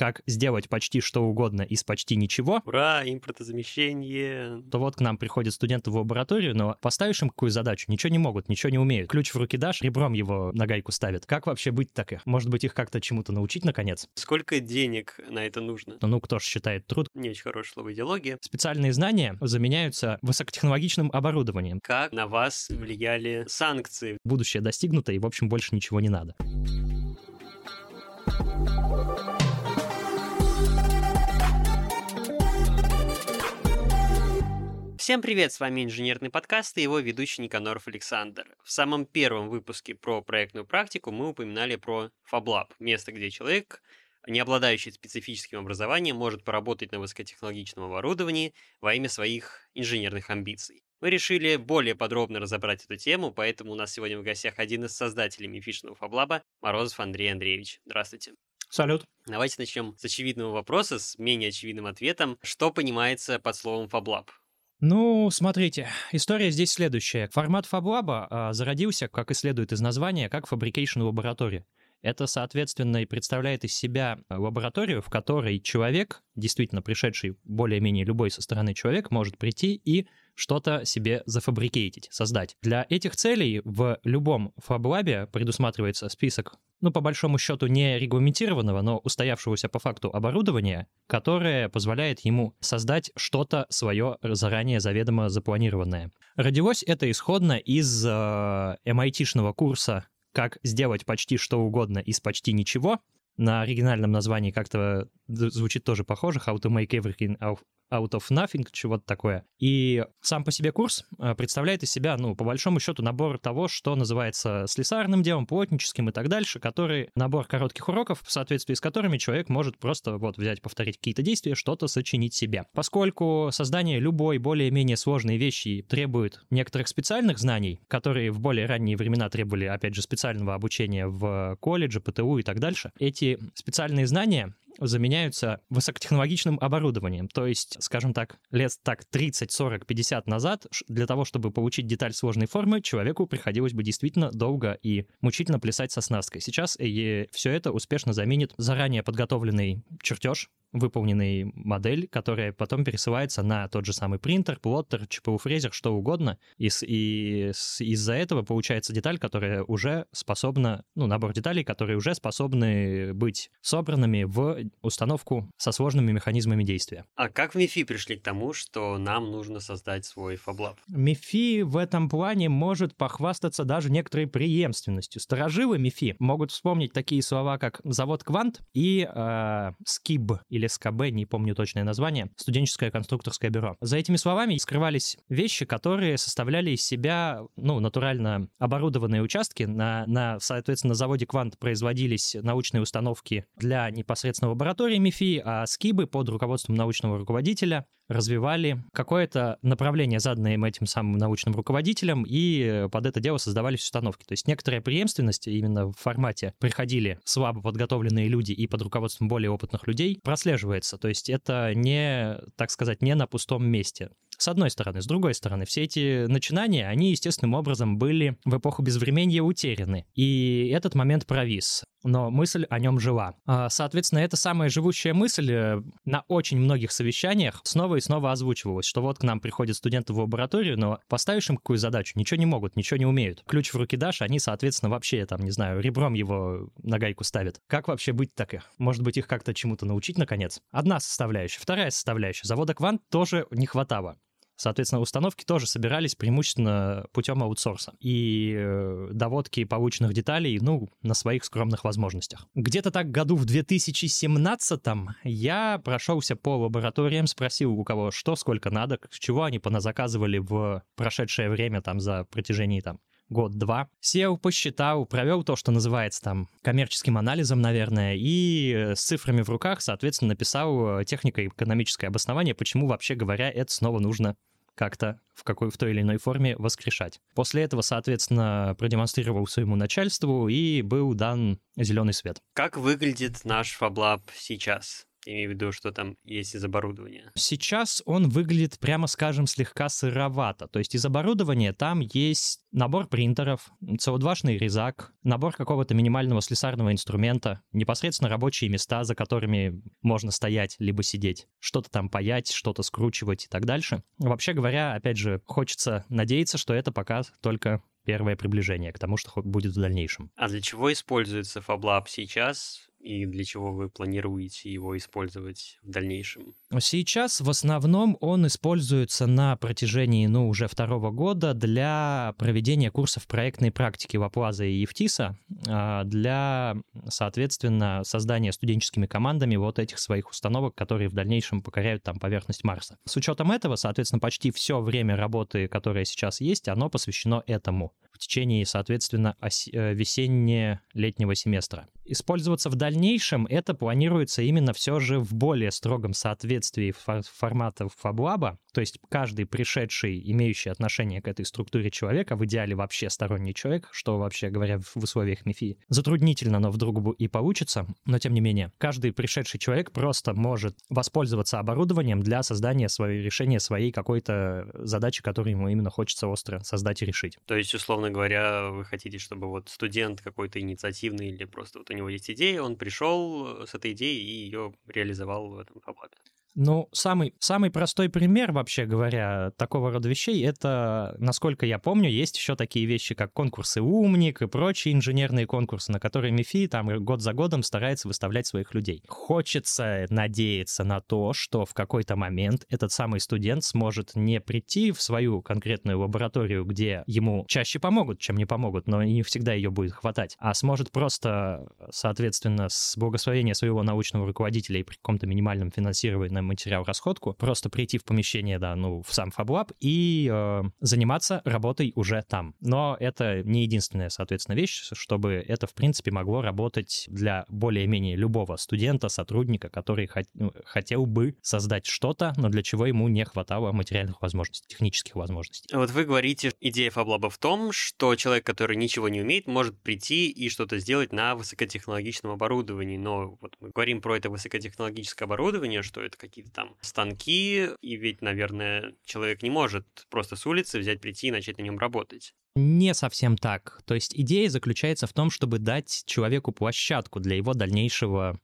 как сделать почти что угодно из почти ничего, Ура, импортозамещение. то вот к нам приходят студенты в лабораторию, но поставишь им какую задачу, ничего не могут, ничего не умеют. Ключ в руки дашь, ребром его на гайку ставят. Как вообще быть так? Может быть, их как-то чему-то научить, наконец? Сколько денег на это нужно? Ну, кто же считает труд? Не очень хорошее слово идеология. Специальные знания заменяются высокотехнологичным оборудованием. Как на вас влияли санкции? Будущее достигнуто, и, в общем, больше ничего не надо. Всем привет, с вами Инженерный подкаст и его ведущий Никаноров Александр. В самом первом выпуске про проектную практику мы упоминали про FabLab, место, где человек, не обладающий специфическим образованием, может поработать на высокотехнологичном оборудовании во имя своих инженерных амбиций. Мы решили более подробно разобрать эту тему, поэтому у нас сегодня в гостях один из создателей мифичного FabLab, Морозов Андрей Андреевич. Здравствуйте. Салют. Давайте начнем с очевидного вопроса, с менее очевидным ответом. Что понимается под словом FabLab? Ну, смотрите, история здесь следующая. Формат FabLab а, зародился, как и следует из названия, как Fabrication Laboratory. Это, соответственно, и представляет из себя лабораторию, в которой человек, действительно пришедший более-менее любой со стороны человек, может прийти и что-то себе зафабрикейтить, создать. Для этих целей в любом фаблабе предусматривается список, ну, по большому счету, не регламентированного, но устоявшегося по факту оборудования, которое позволяет ему создать что-то свое заранее заведомо запланированное. Родилось это исходно из э, MIT-шного курса «Как сделать почти что угодно из почти ничего», на оригинальном названии как-то звучит тоже похоже, How to make everything out of nothing, чего-то такое. И сам по себе курс э, представляет из себя, ну, по большому счету, набор того, что называется слесарным делом, плотническим и так дальше, который набор коротких уроков, в соответствии с которыми человек может просто вот взять, повторить какие-то действия, что-то сочинить себе. Поскольку создание любой более-менее сложной вещи требует некоторых специальных знаний, которые в более ранние времена требовали, опять же, специального обучения в колледже, ПТУ и так дальше, эти специальные знания заменяются высокотехнологичным оборудованием. То есть, скажем так, лет так 30, 40, 50 назад для того, чтобы получить деталь сложной формы, человеку приходилось бы действительно долго и мучительно плясать со снасткой. Сейчас и все это успешно заменит заранее подготовленный чертеж, выполненный модель, которая потом пересылается на тот же самый принтер, плоттер, ЧПУ-фрезер, что угодно. И, и из-за этого получается деталь, которая уже способна, ну, набор деталей, которые уже способны быть собранными в установку со сложными механизмами действия. А как в МИФИ пришли к тому, что нам нужно создать свой FabLab? МИФИ в этом плане может похвастаться даже некоторой преемственностью. Сторожилы МИФИ могут вспомнить такие слова, как завод «Квант» и э, «Скиб» или СКБ, не помню точное название, студенческое конструкторское бюро. За этими словами скрывались вещи, которые составляли из себя, ну, натурально оборудованные участки. На, на соответственно, на заводе «Квант» производились научные установки для непосредственно лаборатории МИФИ, а скибы под руководством научного руководителя развивали какое-то направление, заданное им этим самым научным руководителем, и под это дело создавались установки. То есть некоторая преемственность именно в формате приходили слабо подготовленные люди и под руководством более опытных людей прослеживается. То есть это не, так сказать, не на пустом месте. С одной стороны. С другой стороны, все эти начинания, они естественным образом были в эпоху безвременья утеряны. И этот момент провис но мысль о нем жила. А, соответственно, эта самая живущая мысль э, на очень многих совещаниях снова и снова озвучивалась, что вот к нам приходят студенты в лабораторию, но поставишь им какую задачу, ничего не могут, ничего не умеют. Ключ в руки дашь, они, соответственно, вообще, там, не знаю, ребром его на гайку ставят. Как вообще быть так? Может быть, их как-то чему-то научить, наконец? Одна составляющая. Вторая составляющая. Завода «Квант» тоже не хватало. Соответственно, установки тоже собирались преимущественно путем аутсорса. И э, доводки полученных деталей, ну, на своих скромных возможностях. Где-то так году в 2017-м я прошелся по лабораториям, спросил у кого что, сколько надо, чего они поназаказывали в прошедшее время там за протяжении там год-два. Сел, посчитал, провел то, что называется там коммерческим анализом, наверное, и с цифрами в руках, соответственно, написал технико-экономическое обоснование, почему, вообще говоря, это снова нужно как-то в какой в той или иной форме воскрешать. После этого, соответственно, продемонстрировал своему начальству и был дан зеленый свет. Как выглядит наш FabLab сейчас? Имею в виду, что там есть из оборудования. Сейчас он выглядит, прямо скажем, слегка сыровато. То есть из оборудования там есть набор принтеров, CO2-шный резак, набор какого-то минимального слесарного инструмента, непосредственно рабочие места, за которыми можно стоять либо сидеть, что-то там паять, что-то скручивать и так дальше. Вообще говоря, опять же, хочется надеяться, что это пока только первое приближение к тому, что будет в дальнейшем. А для чего используется FabLab сейчас? И для чего вы планируете его использовать в дальнейшем? Сейчас в основном он используется на протяжении, ну, уже второго года для проведения курсов проектной практики в Аплаза и Евтиса, а, для, соответственно, создания студенческими командами вот этих своих установок, которые в дальнейшем покоряют там поверхность Марса. С учетом этого, соответственно, почти все время работы, которое сейчас есть, оно посвящено этому течение, соответственно, э, весенне-летнего семестра. Использоваться в дальнейшем это планируется именно все же в более строгом соответствии формата FabLab, то есть каждый пришедший, имеющий отношение к этой структуре человека, в идеале вообще сторонний человек, что вообще говоря в условиях МИФИ, затруднительно, но вдруг и получится, но тем не менее, каждый пришедший человек просто может воспользоваться оборудованием для создания своего решения своей какой-то задачи, которую ему именно хочется остро создать и решить. То есть, условно говоря, вы хотите, чтобы вот студент какой-то инициативный или просто вот у него есть идея, он пришел с этой идеей и ее реализовал в этом фаблабе? Ну, самый, самый простой пример, вообще говоря, такого рода вещей, это, насколько я помню, есть еще такие вещи, как конкурсы «Умник» и прочие инженерные конкурсы, на которые МИФИ там год за годом старается выставлять своих людей. Хочется надеяться на то, что в какой-то момент этот самый студент сможет не прийти в свою конкретную лабораторию, где ему чаще помогут, чем не помогут, но не всегда ее будет хватать, а сможет просто, соответственно, с благословения своего научного руководителя и при каком-то минимальном финансировании на материал расходку, просто прийти в помещение, да, ну, в сам FabLab и э, заниматься работой уже там. Но это не единственная, соответственно, вещь, чтобы это, в принципе, могло работать для более-менее любого студента, сотрудника, который хот- ну, хотел бы создать что-то, но для чего ему не хватало материальных возможностей, технических возможностей. Вот вы говорите, идея FabLab в том, что человек, который ничего не умеет, может прийти и что-то сделать на высокотехнологичном оборудовании. Но вот мы говорим про это высокотехнологическое оборудование, что это какие-то там станки, и ведь, наверное, человек не может просто с улицы взять, прийти и начать на нем работать. Не совсем так. То есть идея заключается в том, чтобы дать человеку площадку для его дальнейшего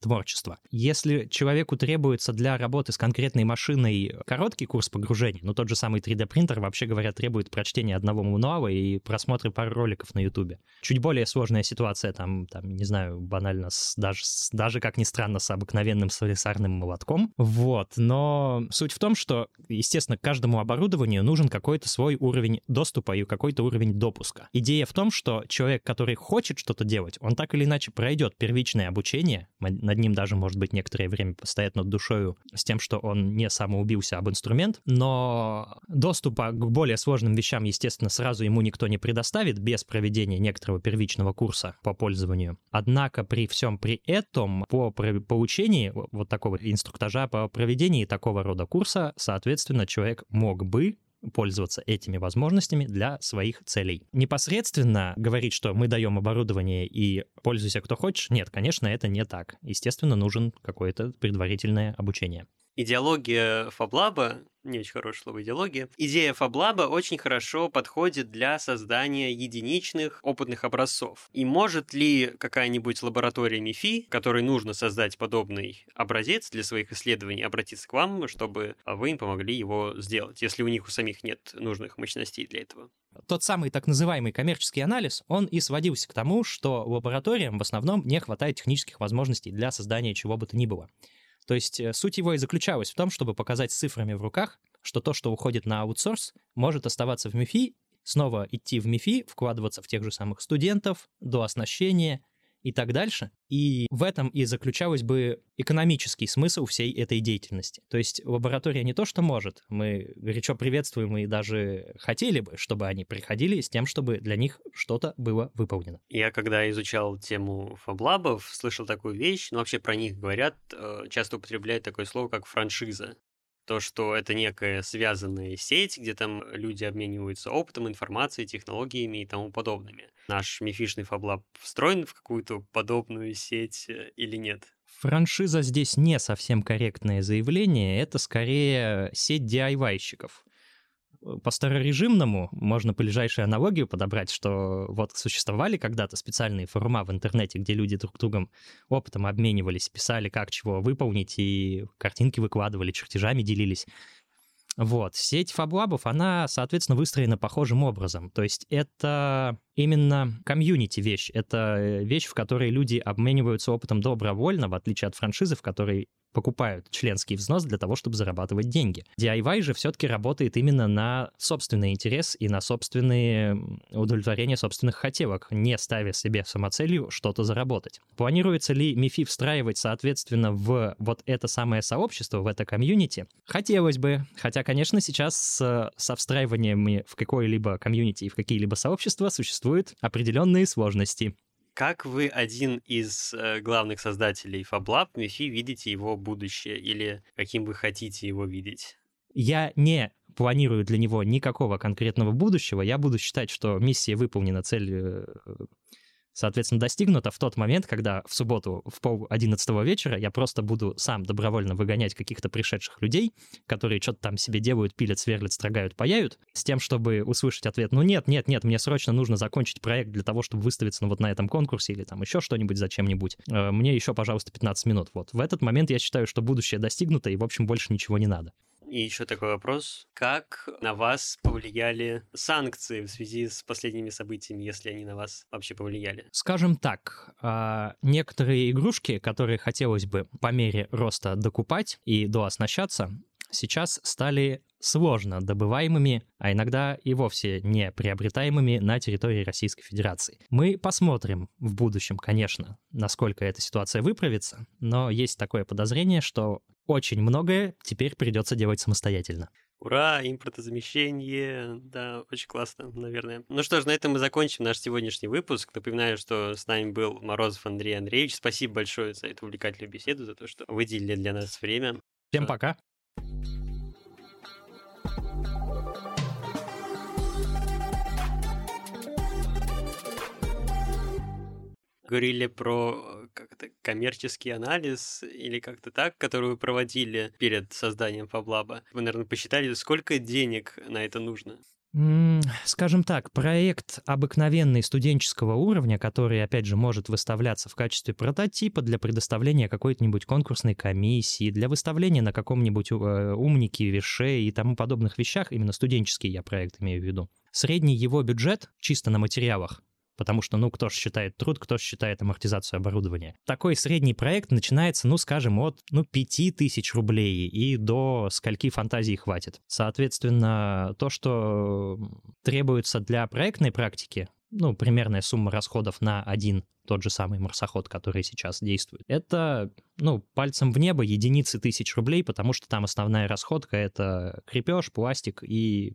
творчества. Если человеку требуется для работы с конкретной машиной короткий курс погружения, ну тот же самый 3D-принтер, вообще говоря, требует прочтения одного мануала и просмотра пару роликов на YouTube. Чуть более сложная ситуация, там, там не знаю, банально, с, даже, с, даже как ни странно, с обыкновенным слесарным молотком. Вот, но суть в том, что, естественно, каждому оборудованию нужен какой-то свой уровень доступа и какой-то уровень допуска. Идея в том, что человек, который хочет что-то делать, он так или иначе пройдет первичное обучение, над ним даже, может быть, некоторое время постоять над душою с тем, что он не самоубился об инструмент, но доступа к более сложным вещам, естественно, сразу ему никто не предоставит без проведения некоторого первичного курса по пользованию. Однако при всем при этом по получении вот такого инструктажа по проведении такого рода курса, соответственно, человек мог бы пользоваться этими возможностями для своих целей. Непосредственно говорить, что мы даем оборудование и пользуйся кто хочешь, нет, конечно, это не так. Естественно, нужен какое-то предварительное обучение. Идеология Фаблаба не очень хорошее слово идеология. Идея Фаблаба очень хорошо подходит для создания единичных опытных образцов. И может ли какая-нибудь лаборатория МИФИ, которой нужно создать подобный образец для своих исследований, обратиться к вам, чтобы вы им помогли его сделать, если у них у самих нет нужных мощностей для этого? Тот самый так называемый коммерческий анализ, он и сводился к тому, что лабораториям в основном не хватает технических возможностей для создания чего бы то ни было. То есть э, суть его и заключалась в том, чтобы показать цифрами в руках, что то, что уходит на аутсорс, может оставаться в МИФИ, снова идти в МИФИ, вкладываться в тех же самых студентов, до оснащения и так дальше. И в этом и заключалась бы экономический смысл всей этой деятельности. То есть лаборатория не то, что может, мы горячо приветствуем и даже хотели бы, чтобы они приходили с тем, чтобы для них что-то было выполнено. Я когда изучал тему FabLab ов, слышал такую вещь, ну вообще про них говорят, э, часто употребляют такое слово, как франшиза то, что это некая связанная сеть, где там люди обмениваются опытом, информацией, технологиями и тому подобными. Наш мифишный FabLab встроен в какую-то подобную сеть э, или нет? Франшиза здесь не совсем корректное заявление, это скорее сеть DIY-щиков. По старорежимному можно по ближайшей аналогию подобрать, что вот существовали когда-то специальные форума в интернете, где люди друг другом опытом обменивались, писали, как чего выполнить, и картинки выкладывали, чертежами делились. Вот, сеть фаблабов, она, соответственно, выстроена похожим образом. То есть это именно community вещь. Это э, вещь, в которой люди обмениваются опытом добровольно, в отличие от франшизы, в которой покупают членский взнос для того, чтобы зарабатывать деньги. DIY же все-таки работает именно на собственный интерес и на собственные удовлетворение собственных хотелок, не ставя себе самоцелью что-то заработать. Планируется ли МИФИ встраивать, соответственно, в вот это самое сообщество, в это комьюнити? Хотелось бы, хотя, конечно, сейчас с, со встраиваниями в какое-либо комьюнити и в какие-либо сообщества существуют определенные сложности. Как вы один из э, главных создателей FabLab, Мифи, видите его будущее или каким вы хотите его видеть? Я не планирую для него никакого конкретного будущего. Я буду считать, что миссия выполнена, цель э, соответственно, достигнуто в тот момент, когда в субботу в пол одиннадцатого вечера я просто буду сам добровольно выгонять каких-то пришедших людей, которые что-то там себе делают, пилят, сверлят, строгают, паяют, с тем, чтобы услышать ответ, ну нет, нет, нет, мне срочно нужно закончить проект для того, чтобы выставиться ну, вот на этом конкурсе или там еще что-нибудь зачем-нибудь. Э, мне еще, пожалуйста, 15 минут. Вот. В этот момент я считаю, что будущее достигнуто, и, в общем, больше ничего не надо. И еще такой вопрос. Как на вас повлияли санкции в связи с последними событиями, если они на вас вообще повлияли? Скажем так, а, некоторые игрушки, которые хотелось бы по мере роста докупать и дооснащаться, сейчас стали сложно добываемыми, а иногда и вовсе не приобретаемыми на территории Российской Федерации. Мы посмотрим в будущем, конечно, насколько эта ситуация выправится, но есть такое подозрение, что очень многое теперь придется делать самостоятельно. Ура, импортозамещение, да, очень классно, наверное. Ну что ж, на этом мы закончим наш сегодняшний выпуск. Напоминаю, что с нами был Морозов Андрей Андреевич. Спасибо большое за эту увлекательную беседу, за то, что выделили для нас время. Всем пока. Говорили про э, как то коммерческий анализ или как-то так, который вы проводили перед созданием Фаблаба. Вы, наверное, посчитали, сколько денег на это нужно? Скажем так, проект обыкновенный студенческого уровня, который, опять же, может выставляться в качестве прототипа для предоставления какой-нибудь конкурсной комиссии, для выставления на каком-нибудь э, умнике, више и тому подобных вещах, именно студенческий я проект имею в виду. Средний его бюджет чисто на материалах потому что, ну, кто же считает труд, кто же считает амортизацию оборудования. Такой средний проект начинается, ну, скажем, от, ну, 5000 рублей и до скольки фантазии хватит. Соответственно, то, что требуется для проектной практики, ну, примерная сумма расходов на один тот же самый марсоход, который сейчас действует, это, ну, пальцем в небо единицы тысяч рублей, потому что там основная расходка — это крепеж, пластик и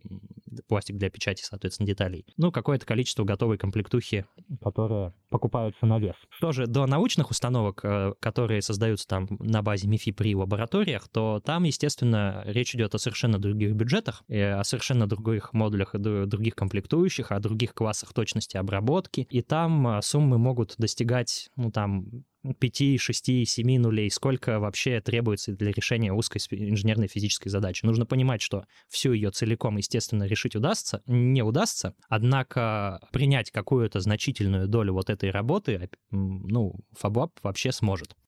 пластик для печати, соответственно, деталей. Ну, какое-то количество готовой комплектухи, которая покупаются на вес. Что же до научных установок, э, которые создаются там на базе МИФИ при лабораториях, то там, естественно, речь идет о совершенно других бюджетах, о совершенно других модулях, других комплектующих, о других классах точности обработки, и там э, суммы могут достигать, ну, там, 5, 6, 7 нулей, сколько вообще требуется для решения узкой инженерной физической задачи. Нужно понимать, что всю ее целиком, естественно, решить удастся, не удастся, однако принять какую-то значительную долю вот этой работы, ну, FabLab вообще сможет.